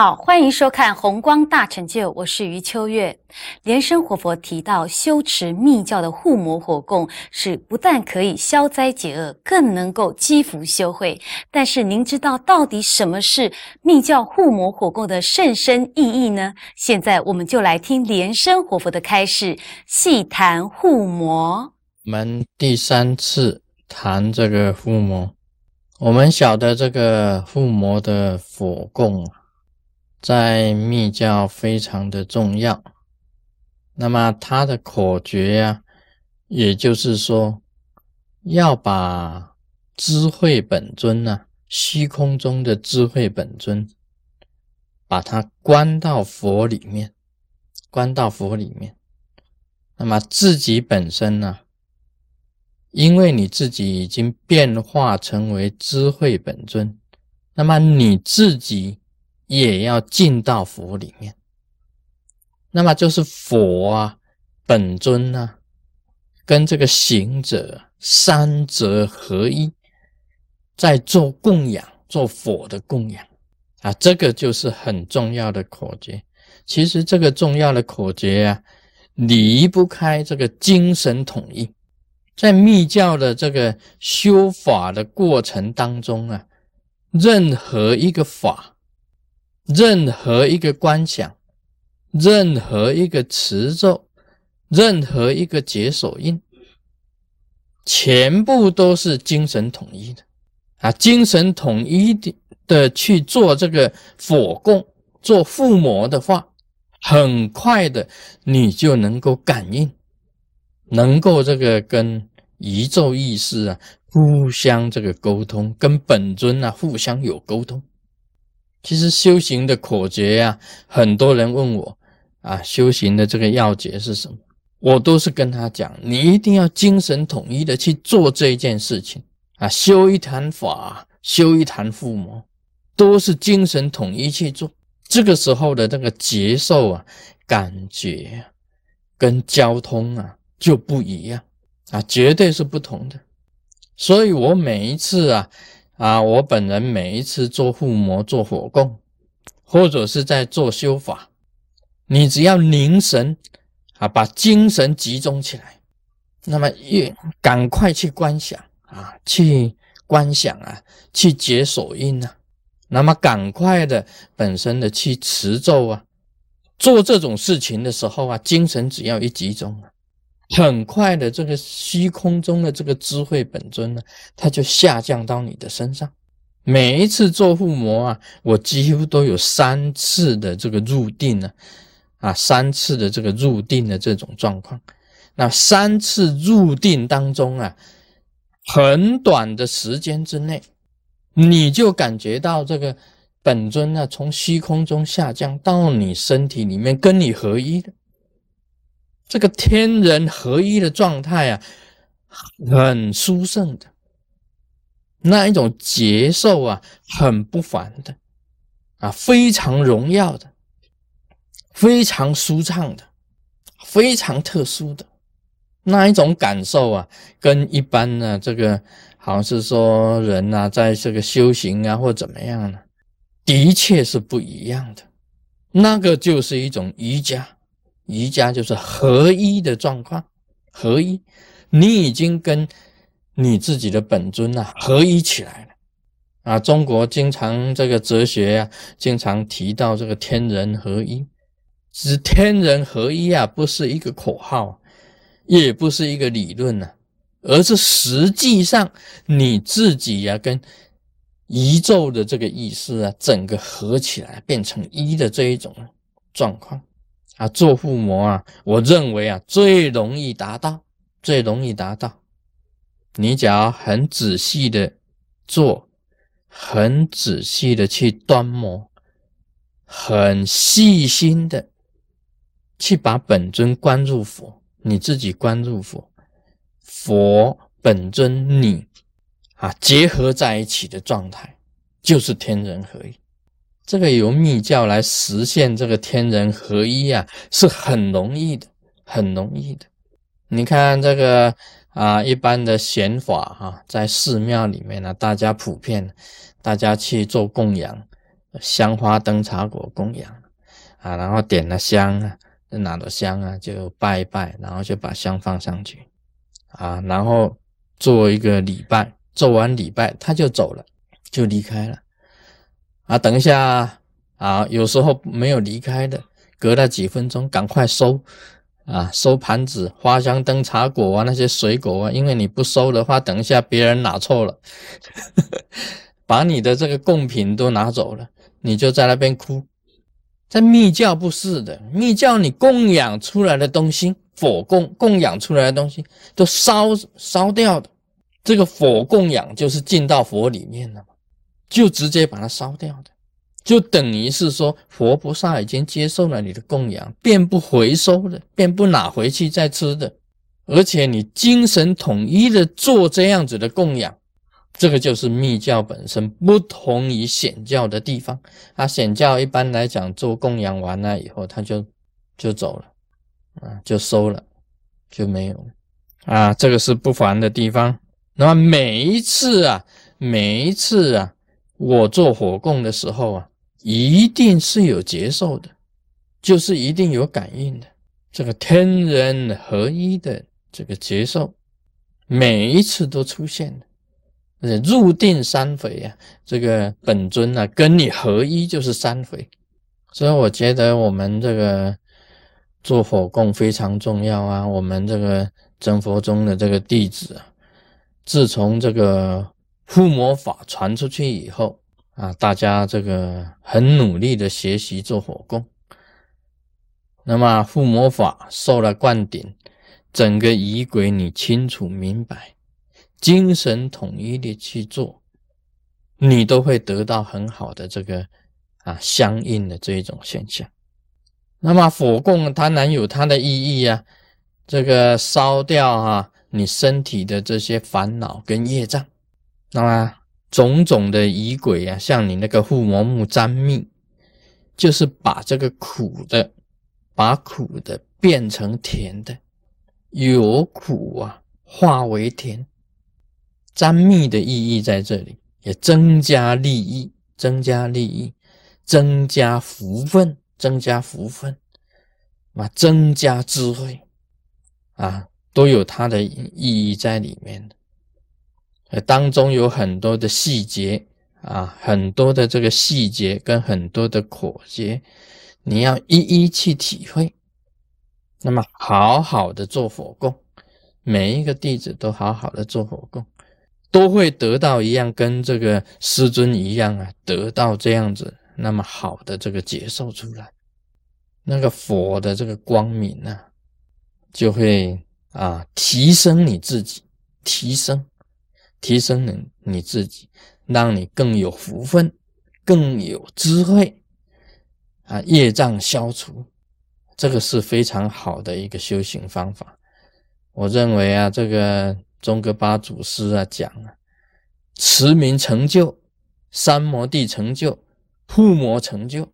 好，欢迎收看《红光大成就》，我是余秋月。莲生活佛提到，修持密教的护摩火供是不但可以消灾解厄，更能够积福修慧。但是，您知道到底什么是密教护摩火供的甚深意义呢？现在我们就来听莲生活佛的开示，细谈护摩。我们第三次谈这个护摩，我们晓得这个护摩的火供。在密教非常的重要，那么它的口诀呀，也就是说，要把智慧本尊呢，虚空中的智慧本尊，把它关到佛里面，关到佛里面。那么自己本身呢，因为你自己已经变化成为智慧本尊，那么你自己。也要进到佛里面，那么就是佛啊，本尊呢，跟这个行者三者合一，在做供养，做佛的供养啊，这个就是很重要的口诀。其实这个重要的口诀啊，离不开这个精神统一。在密教的这个修法的过程当中啊，任何一个法。任何一个观想，任何一个持咒，任何一个解手印，全部都是精神统一的啊！精神统一的的去做这个佛供、做附魔的话，很快的你就能够感应，能够这个跟宇宙意识啊互相这个沟通，跟本尊啊互相有沟通。其实修行的口诀呀，很多人问我啊，修行的这个要诀是什么？我都是跟他讲，你一定要精神统一的去做这一件事情啊，修一坛法，修一坛附魔，都是精神统一去做。这个时候的那个节奏啊，感觉跟交通啊就不一样啊，绝对是不同的。所以我每一次啊。啊，我本人每一次做护摩、做火供，或者是在做修法，你只要凝神啊，把精神集中起来，那么越赶快去观想啊，去观想啊，去解手印啊，那么赶快的本身的去持咒啊，做这种事情的时候啊，精神只要一集中啊。很快的，这个虚空中的这个智慧本尊呢，它就下降到你的身上。每一次做附魔啊，我几乎都有三次的这个入定呢，啊，三次的这个入定的这种状况。那三次入定当中啊，很短的时间之内，你就感觉到这个本尊呢，从虚空中下降到你身体里面，跟你合一的。这个天人合一的状态啊，很殊胜的，那一种节奏啊，很不凡的，啊，非常荣耀的，非常舒畅的，非常特殊的。那一种感受啊，跟一般的这个，好像是说人呐，在这个修行啊，或怎么样呢，的确是不一样的。那个就是一种瑜伽。瑜伽就是合一的状况，合一，你已经跟你自己的本尊呐合一起来了啊！中国经常这个哲学呀，经常提到这个天人合一，是天人合一啊，不是一个口号，也不是一个理论呐，而是实际上你自己呀跟宇宙的这个意识啊，整个合起来变成一的这一种状况。啊，做父母啊，我认为啊，最容易达到，最容易达到。你只要很仔细的做，很仔细的去端摩，很细心的去把本尊关入佛，你自己关入佛，佛本尊你啊结合在一起的状态，就是天人合一。这个由密教来实现这个天人合一啊，是很容易的，很容易的。你看这个啊，一般的显法哈，在寺庙里面呢，大家普遍，大家去做供养香花灯茶果供养啊，然后点了香啊，拿着香啊就拜一拜，然后就把香放上去啊，然后做一个礼拜，做完礼拜他就走了，就离开了啊。等一下啊，有时候没有离开的，隔了几分钟赶快收啊，收盘子、花香灯茶果啊那些水果啊，因为你不收的话，等一下别人拿错了。把你的这个贡品都拿走了，你就在那边哭。在密教不是的，密教你供养出来的东西，佛供供养出来的东西都烧烧掉的。这个佛供养就是进到佛里面了嘛，就直接把它烧掉的，就等于是说佛菩萨已经接受了你的供养，便不回收的，便不拿回去再吃的。而且你精神统一的做这样子的供养。这个就是密教本身不同于显教的地方啊，显教一般来讲做供养完了以后，他就就走了，啊，就收了，就没有了啊，这个是不凡的地方。那么每一次啊，每一次啊，我做火供的时候啊，一定是有接受的，就是一定有感应的，这个天人合一的这个接受，每一次都出现的。入定三回啊，这个本尊啊，跟你合一就是三回，所以我觉得我们这个做火供非常重要啊。我们这个真佛宗的这个弟子啊，自从这个附魔法传出去以后啊，大家这个很努力的学习做火供，那么附魔法受了灌顶，整个仪轨你清楚明白。精神统一的去做，你都会得到很好的这个啊相应的这一种现象。那么火供当然有它的意义啊，这个烧掉哈你身体的这些烦恼跟业障，那么种种的仪轨啊，像你那个护魔木沾蜜，就是把这个苦的，把苦的变成甜的，有苦啊化为甜。沾密的意义在这里，也增加利益，增加利益，增加福分，增加福分，啊，增加智慧，啊，都有它的意义在里面的。呃，当中有很多的细节啊，很多的这个细节跟很多的口诀，你要一一去体会。那么，好好的做火供，每一个弟子都好好的做火供。都会得到一样，跟这个师尊一样啊，得到这样子那么好的这个接受出来，那个佛的这个光明啊，就会啊提升你自己，提升，提升你你自己，让你更有福分，更有智慧啊，业障消除，这个是非常好的一个修行方法。我认为啊，这个。中格巴祖师啊讲啊，持名成就，三摩地成就，护摩成就，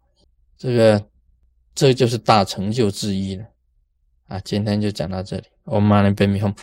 这个这就是大成就之一了啊！今天就讲到这里，我们马上变米红。